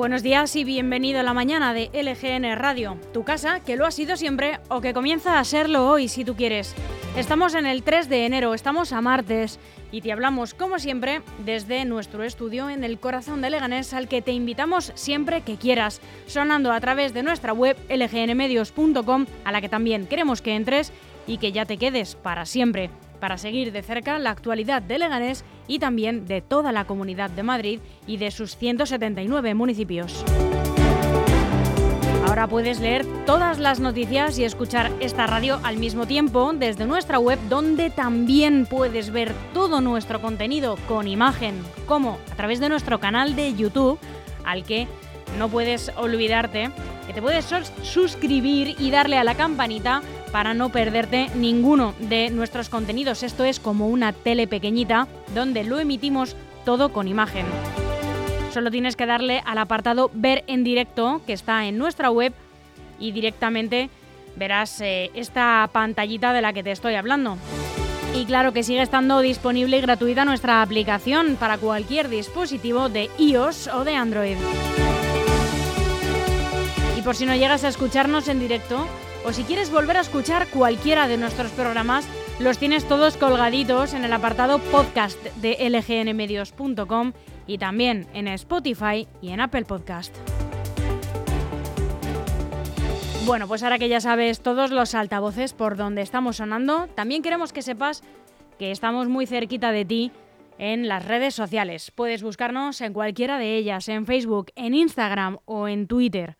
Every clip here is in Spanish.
Buenos días y bienvenido a la mañana de LGN Radio, tu casa que lo ha sido siempre o que comienza a serlo hoy si tú quieres. Estamos en el 3 de enero, estamos a martes y te hablamos como siempre desde nuestro estudio en el corazón de Leganés al que te invitamos siempre que quieras, sonando a través de nuestra web lgnmedios.com a la que también queremos que entres y que ya te quedes para siempre para seguir de cerca la actualidad de Leganés y también de toda la comunidad de Madrid y de sus 179 municipios. Ahora puedes leer todas las noticias y escuchar esta radio al mismo tiempo desde nuestra web donde también puedes ver todo nuestro contenido con imagen, como a través de nuestro canal de YouTube al que no puedes olvidarte te puedes suscribir y darle a la campanita para no perderte ninguno de nuestros contenidos. Esto es como una tele pequeñita donde lo emitimos todo con imagen. Solo tienes que darle al apartado Ver en directo que está en nuestra web y directamente verás eh, esta pantallita de la que te estoy hablando. Y claro que sigue estando disponible y gratuita nuestra aplicación para cualquier dispositivo de iOS o de Android. Y por si no llegas a escucharnos en directo, o si quieres volver a escuchar cualquiera de nuestros programas, los tienes todos colgaditos en el apartado podcast de lgnmedios.com y también en Spotify y en Apple Podcast. Bueno, pues ahora que ya sabes todos los altavoces por donde estamos sonando, también queremos que sepas que estamos muy cerquita de ti en las redes sociales. Puedes buscarnos en cualquiera de ellas, en Facebook, en Instagram o en Twitter.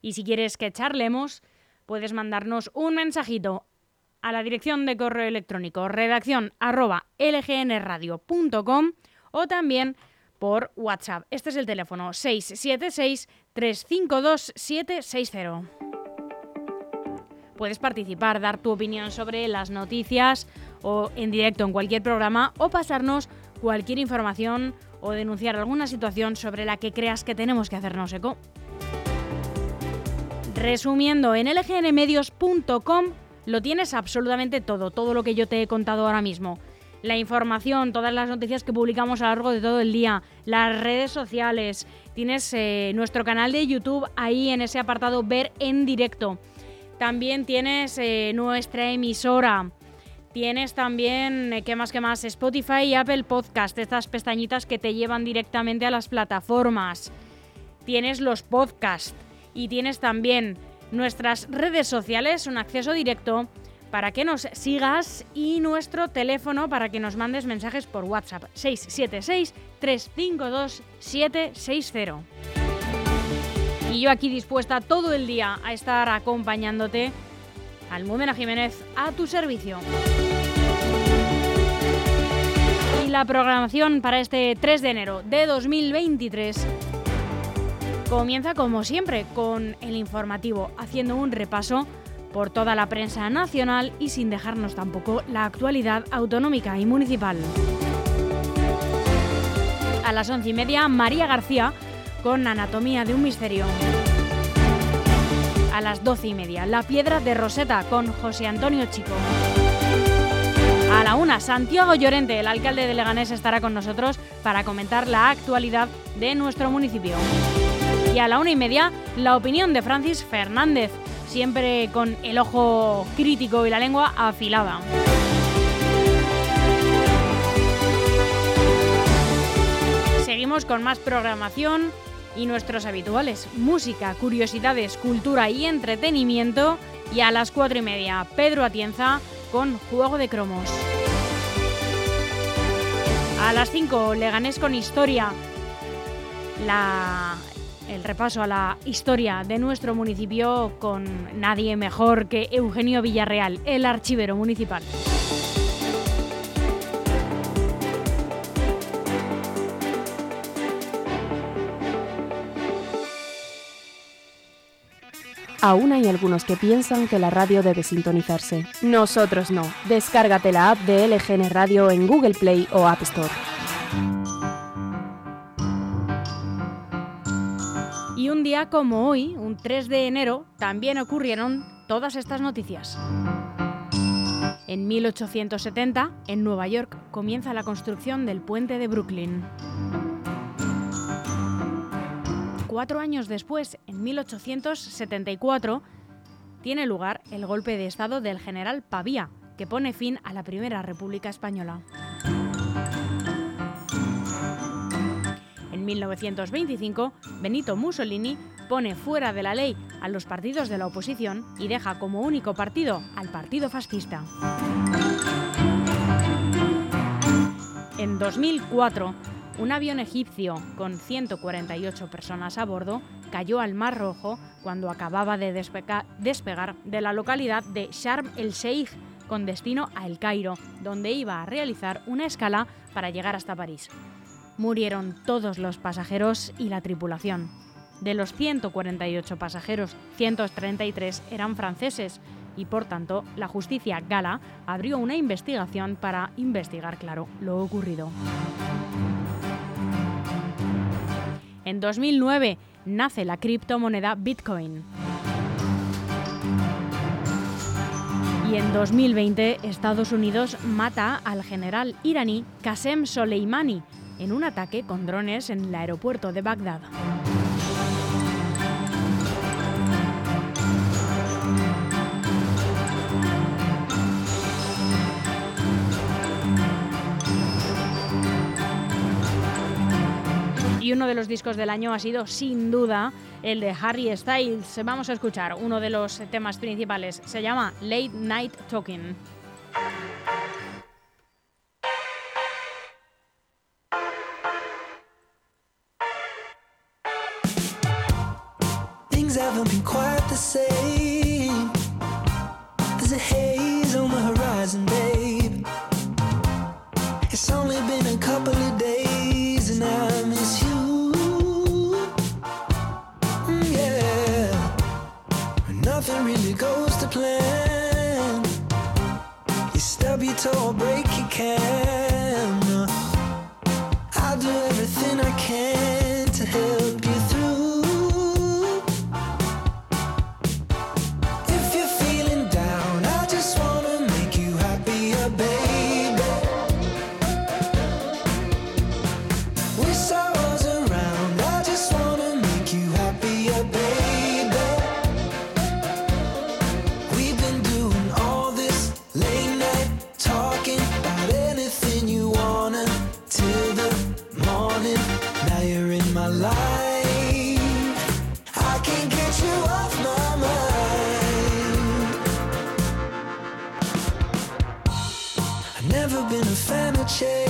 Y si quieres que charlemos, puedes mandarnos un mensajito a la dirección de correo electrónico redacción lgnradio.com o también por WhatsApp. Este es el teléfono 676-352-760. Puedes participar, dar tu opinión sobre las noticias o en directo en cualquier programa o pasarnos cualquier información o denunciar alguna situación sobre la que creas que tenemos que hacernos eco. Resumiendo, en lgnmedios.com lo tienes absolutamente todo, todo lo que yo te he contado ahora mismo. La información, todas las noticias que publicamos a lo largo de todo el día, las redes sociales, tienes eh, nuestro canal de YouTube ahí en ese apartado Ver en directo. También tienes eh, nuestra emisora. Tienes también, eh, ¿qué más que más? Spotify y Apple Podcast, estas pestañitas que te llevan directamente a las plataformas. Tienes los podcasts y tienes también nuestras redes sociales, un acceso directo para que nos sigas y nuestro teléfono para que nos mandes mensajes por WhatsApp 676-352-760. Y yo aquí dispuesta todo el día a estar acompañándote, Almudena Jiménez, a tu servicio. Y la programación para este 3 de enero de 2023 Comienza como siempre con el informativo, haciendo un repaso por toda la prensa nacional y sin dejarnos tampoco la actualidad autonómica y municipal. A las once y media, María García con Anatomía de un Misterio. A las doce y media, La Piedra de Roseta con José Antonio Chico. A la una, Santiago Llorente, el alcalde de Leganés, estará con nosotros para comentar la actualidad de nuestro municipio. Y a la una y media, la opinión de Francis Fernández, siempre con el ojo crítico y la lengua afilada. Seguimos con más programación y nuestros habituales, música, curiosidades, cultura y entretenimiento. Y a las cuatro y media, Pedro Atienza con Juego de Cromos. A las 5, Leganés con Historia. La el repaso a la historia de nuestro municipio con nadie mejor que Eugenio Villarreal, el archivero municipal. Aún hay algunos que piensan que la radio debe sintonizarse. Nosotros no. Descárgate la app de LGN Radio en Google Play o App Store. Como hoy, un 3 de enero, también ocurrieron todas estas noticias. En 1870, en Nueva York, comienza la construcción del puente de Brooklyn. cuatro años después, en 1874, tiene lugar el golpe de Estado del general Pavía, que pone fin a la Primera República Española. 1925, Benito Mussolini pone fuera de la ley a los partidos de la oposición y deja como único partido al partido fascista. En 2004, un avión egipcio con 148 personas a bordo cayó al Mar Rojo cuando acababa de despegar de la localidad de Sharm el Sheikh con destino a El Cairo, donde iba a realizar una escala para llegar hasta París. Murieron todos los pasajeros y la tripulación. De los 148 pasajeros, 133 eran franceses y por tanto la justicia gala abrió una investigación para investigar, claro, lo ocurrido. En 2009 nace la criptomoneda Bitcoin. Y en 2020 Estados Unidos mata al general iraní Qasem Soleimani en un ataque con drones en el aeropuerto de Bagdad. Y uno de los discos del año ha sido sin duda el de Harry Styles. Vamos a escuchar uno de los temas principales. Se llama Late Night Talking. say never been a fan of change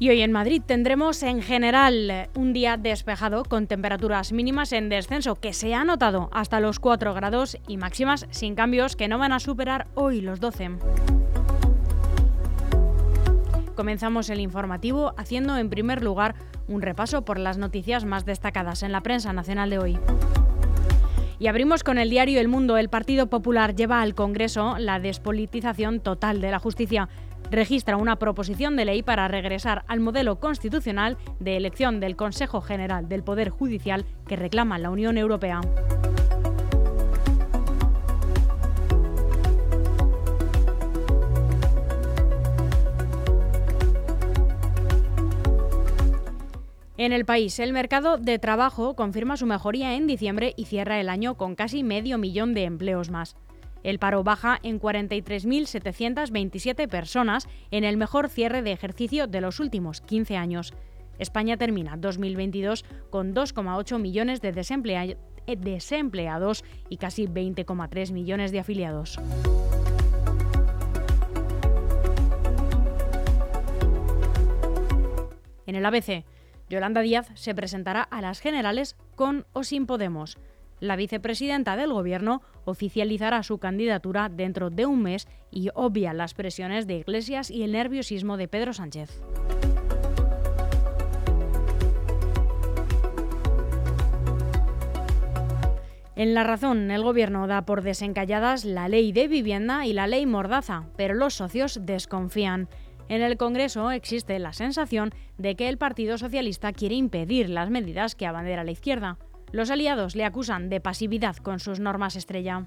Y hoy en Madrid tendremos en general un día despejado con temperaturas mínimas en descenso que se ha notado hasta los 4 grados y máximas sin cambios que no van a superar hoy los 12. Comenzamos el informativo haciendo en primer lugar un repaso por las noticias más destacadas en la prensa nacional de hoy. Y abrimos con el diario El Mundo. El Partido Popular lleva al Congreso la despolitización total de la justicia. Registra una proposición de ley para regresar al modelo constitucional de elección del Consejo General del Poder Judicial que reclama la Unión Europea. En el país, el mercado de trabajo confirma su mejoría en diciembre y cierra el año con casi medio millón de empleos más. El paro baja en 43.727 personas en el mejor cierre de ejercicio de los últimos 15 años. España termina 2022 con 2,8 millones de desempleados y casi 20,3 millones de afiliados. En el ABC, Yolanda Díaz se presentará a las generales con o sin Podemos. La vicepresidenta del Gobierno oficializará su candidatura dentro de un mes y obvia las presiones de Iglesias y el nerviosismo de Pedro Sánchez. En la razón, el Gobierno da por desencalladas la ley de vivienda y la ley mordaza, pero los socios desconfían. En el Congreso existe la sensación de que el Partido Socialista quiere impedir las medidas que abandera la izquierda. Los aliados le acusan de pasividad con sus normas estrella.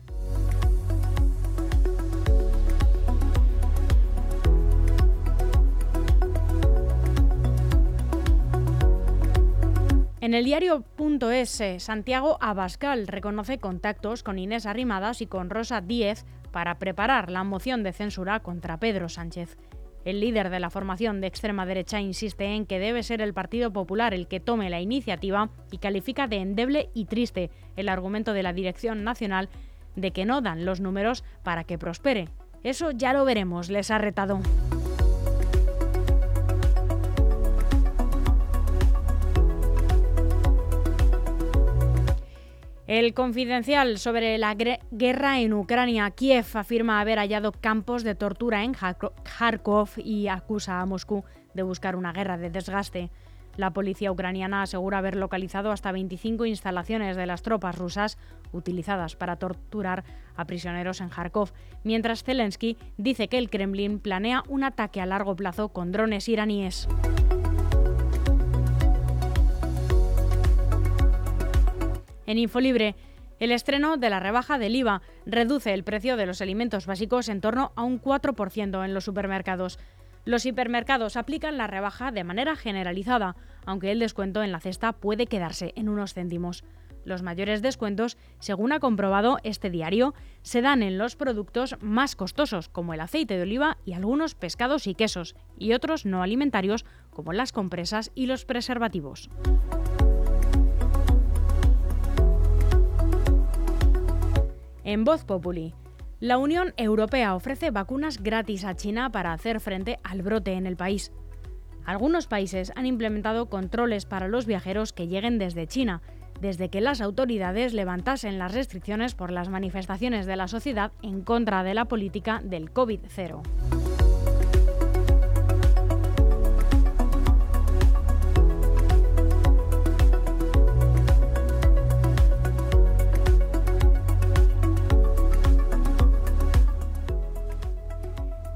En el diario.es, Santiago Abascal reconoce contactos con Inés Arrimadas y con Rosa Díez para preparar la moción de censura contra Pedro Sánchez. El líder de la formación de extrema derecha insiste en que debe ser el Partido Popular el que tome la iniciativa y califica de endeble y triste el argumento de la Dirección Nacional de que no dan los números para que prospere. Eso ya lo veremos, les ha retado. El confidencial sobre la guerra en Ucrania, Kiev afirma haber hallado campos de tortura en Kharkov y acusa a Moscú de buscar una guerra de desgaste. La policía ucraniana asegura haber localizado hasta 25 instalaciones de las tropas rusas utilizadas para torturar a prisioneros en Kharkov, mientras Zelensky dice que el Kremlin planea un ataque a largo plazo con drones iraníes. En Infolibre, el estreno de la rebaja del IVA reduce el precio de los alimentos básicos en torno a un 4% en los supermercados. Los hipermercados aplican la rebaja de manera generalizada, aunque el descuento en la cesta puede quedarse en unos céntimos. Los mayores descuentos, según ha comprobado este diario, se dan en los productos más costosos, como el aceite de oliva y algunos pescados y quesos, y otros no alimentarios, como las compresas y los preservativos. En Voz Populi, la Unión Europea ofrece vacunas gratis a China para hacer frente al brote en el país. Algunos países han implementado controles para los viajeros que lleguen desde China, desde que las autoridades levantasen las restricciones por las manifestaciones de la sociedad en contra de la política del COVID-0.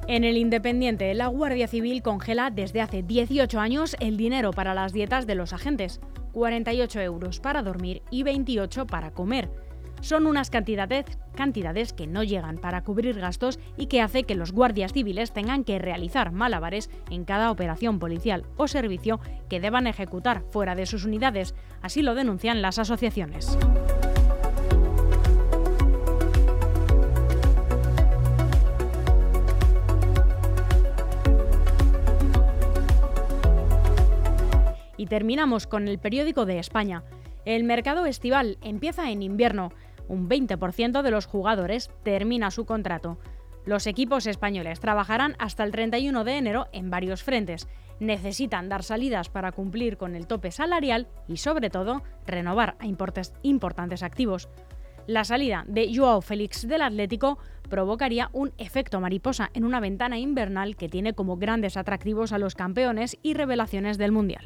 En el Independiente, la Guardia Civil congela desde hace 18 años el dinero para las dietas de los agentes, 48 euros para dormir y 28 para comer. Son unas cantidades, cantidades que no llegan para cubrir gastos y que hace que los guardias civiles tengan que realizar malabares en cada operación policial o servicio que deban ejecutar fuera de sus unidades, así lo denuncian las asociaciones. Terminamos con el periódico de España. El mercado estival empieza en invierno. Un 20% de los jugadores termina su contrato. Los equipos españoles trabajarán hasta el 31 de enero en varios frentes. Necesitan dar salidas para cumplir con el tope salarial y, sobre todo, renovar a importantes activos. La salida de Joao Félix del Atlético provocaría un efecto mariposa en una ventana invernal que tiene como grandes atractivos a los campeones y revelaciones del Mundial.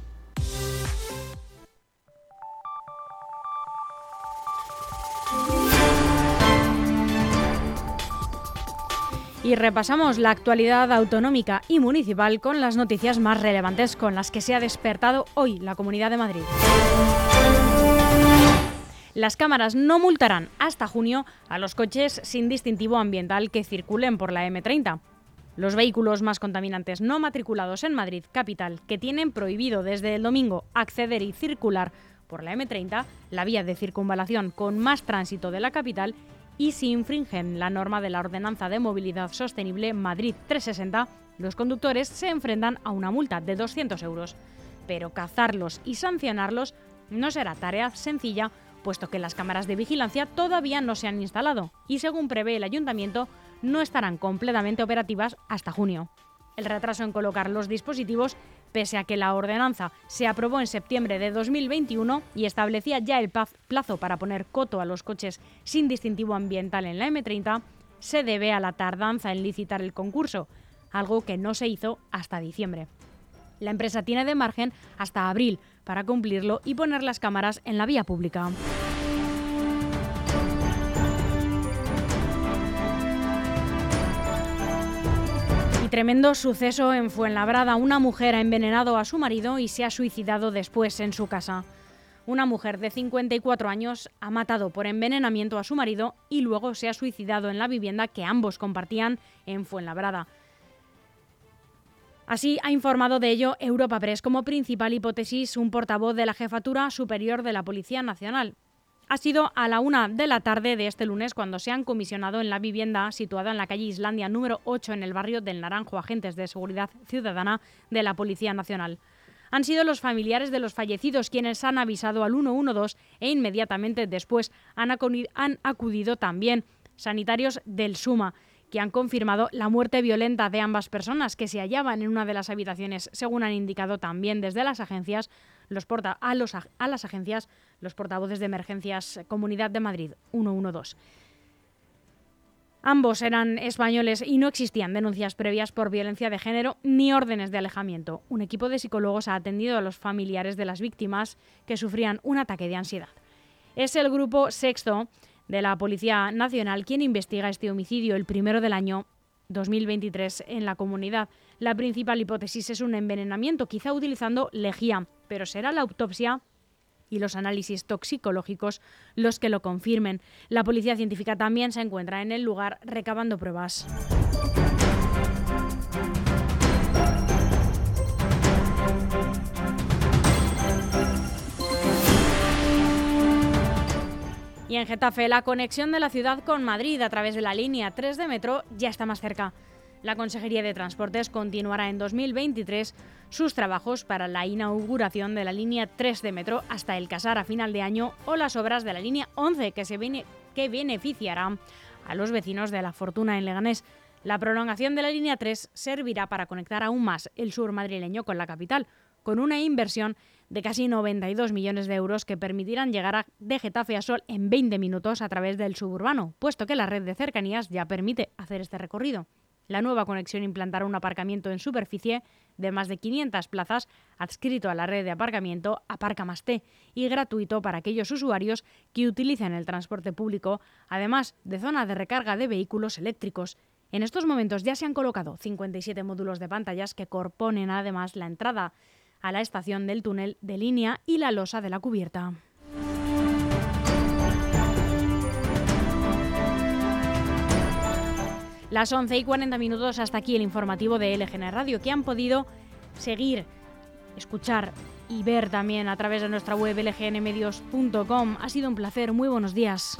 Y repasamos la actualidad autonómica y municipal con las noticias más relevantes con las que se ha despertado hoy la Comunidad de Madrid. Las cámaras no multarán hasta junio a los coches sin distintivo ambiental que circulen por la M30. Los vehículos más contaminantes no matriculados en Madrid capital, que tienen prohibido desde el domingo acceder y circular por la M30, la vía de circunvalación con más tránsito de la capital, y si infringen la norma de la Ordenanza de Movilidad Sostenible Madrid 360, los conductores se enfrentan a una multa de 200 euros. Pero cazarlos y sancionarlos no será tarea sencilla, puesto que las cámaras de vigilancia todavía no se han instalado y, según prevé el ayuntamiento, no estarán completamente operativas hasta junio. El retraso en colocar los dispositivos pese a que la ordenanza se aprobó en septiembre de 2021 y establecía ya el plazo para poner coto a los coches sin distintivo ambiental en la M30, se debe a la tardanza en licitar el concurso, algo que no se hizo hasta diciembre. La empresa tiene de margen hasta abril para cumplirlo y poner las cámaras en la vía pública. Tremendo suceso en Fuenlabrada. Una mujer ha envenenado a su marido y se ha suicidado después en su casa. Una mujer de 54 años ha matado por envenenamiento a su marido y luego se ha suicidado en la vivienda que ambos compartían en Fuenlabrada. Así ha informado de ello Europa Press como principal hipótesis un portavoz de la Jefatura Superior de la Policía Nacional. Ha sido a la una de la tarde de este lunes cuando se han comisionado en la vivienda situada en la calle Islandia número 8 en el barrio del Naranjo agentes de seguridad ciudadana de la Policía Nacional. Han sido los familiares de los fallecidos quienes han avisado al 112 e inmediatamente después han acudido también sanitarios del Suma que han confirmado la muerte violenta de ambas personas que se hallaban en una de las habitaciones, según han indicado también desde las agencias los porta a, los, a las agencias los portavoces de emergencias Comunidad de Madrid 112. Ambos eran españoles y no existían denuncias previas por violencia de género ni órdenes de alejamiento. Un equipo de psicólogos ha atendido a los familiares de las víctimas que sufrían un ataque de ansiedad. Es el grupo sexto de la Policía Nacional quien investiga este homicidio, el primero del año 2023 en la comunidad. La principal hipótesis es un envenenamiento, quizá utilizando lejía, pero será la autopsia y los análisis toxicológicos los que lo confirmen. La policía científica también se encuentra en el lugar recabando pruebas. Y en Getafe, la conexión de la ciudad con Madrid a través de la línea 3 de metro ya está más cerca. La Consejería de Transportes continuará en 2023 sus trabajos para la inauguración de la línea 3 de metro hasta el Casar a final de año o las obras de la línea 11 que, se que beneficiarán a los vecinos de la Fortuna en Leganés. La prolongación de la línea 3 servirá para conectar aún más el sur madrileño con la capital, con una inversión de casi 92 millones de euros que permitirán llegar de Getafe a Sol en 20 minutos a través del suburbano, puesto que la red de cercanías ya permite hacer este recorrido. La nueva conexión implantará un aparcamiento en superficie de más de 500 plazas adscrito a la red de aparcamiento Aparca más T y gratuito para aquellos usuarios que utilicen el transporte público, además de zona de recarga de vehículos eléctricos. En estos momentos ya se han colocado 57 módulos de pantallas que componen además la entrada a la estación del túnel de línea y la losa de la cubierta. Las 11 y 40 minutos hasta aquí el informativo de LGN Radio que han podido seguir, escuchar y ver también a través de nuestra web lgnmedios.com. Ha sido un placer, muy buenos días.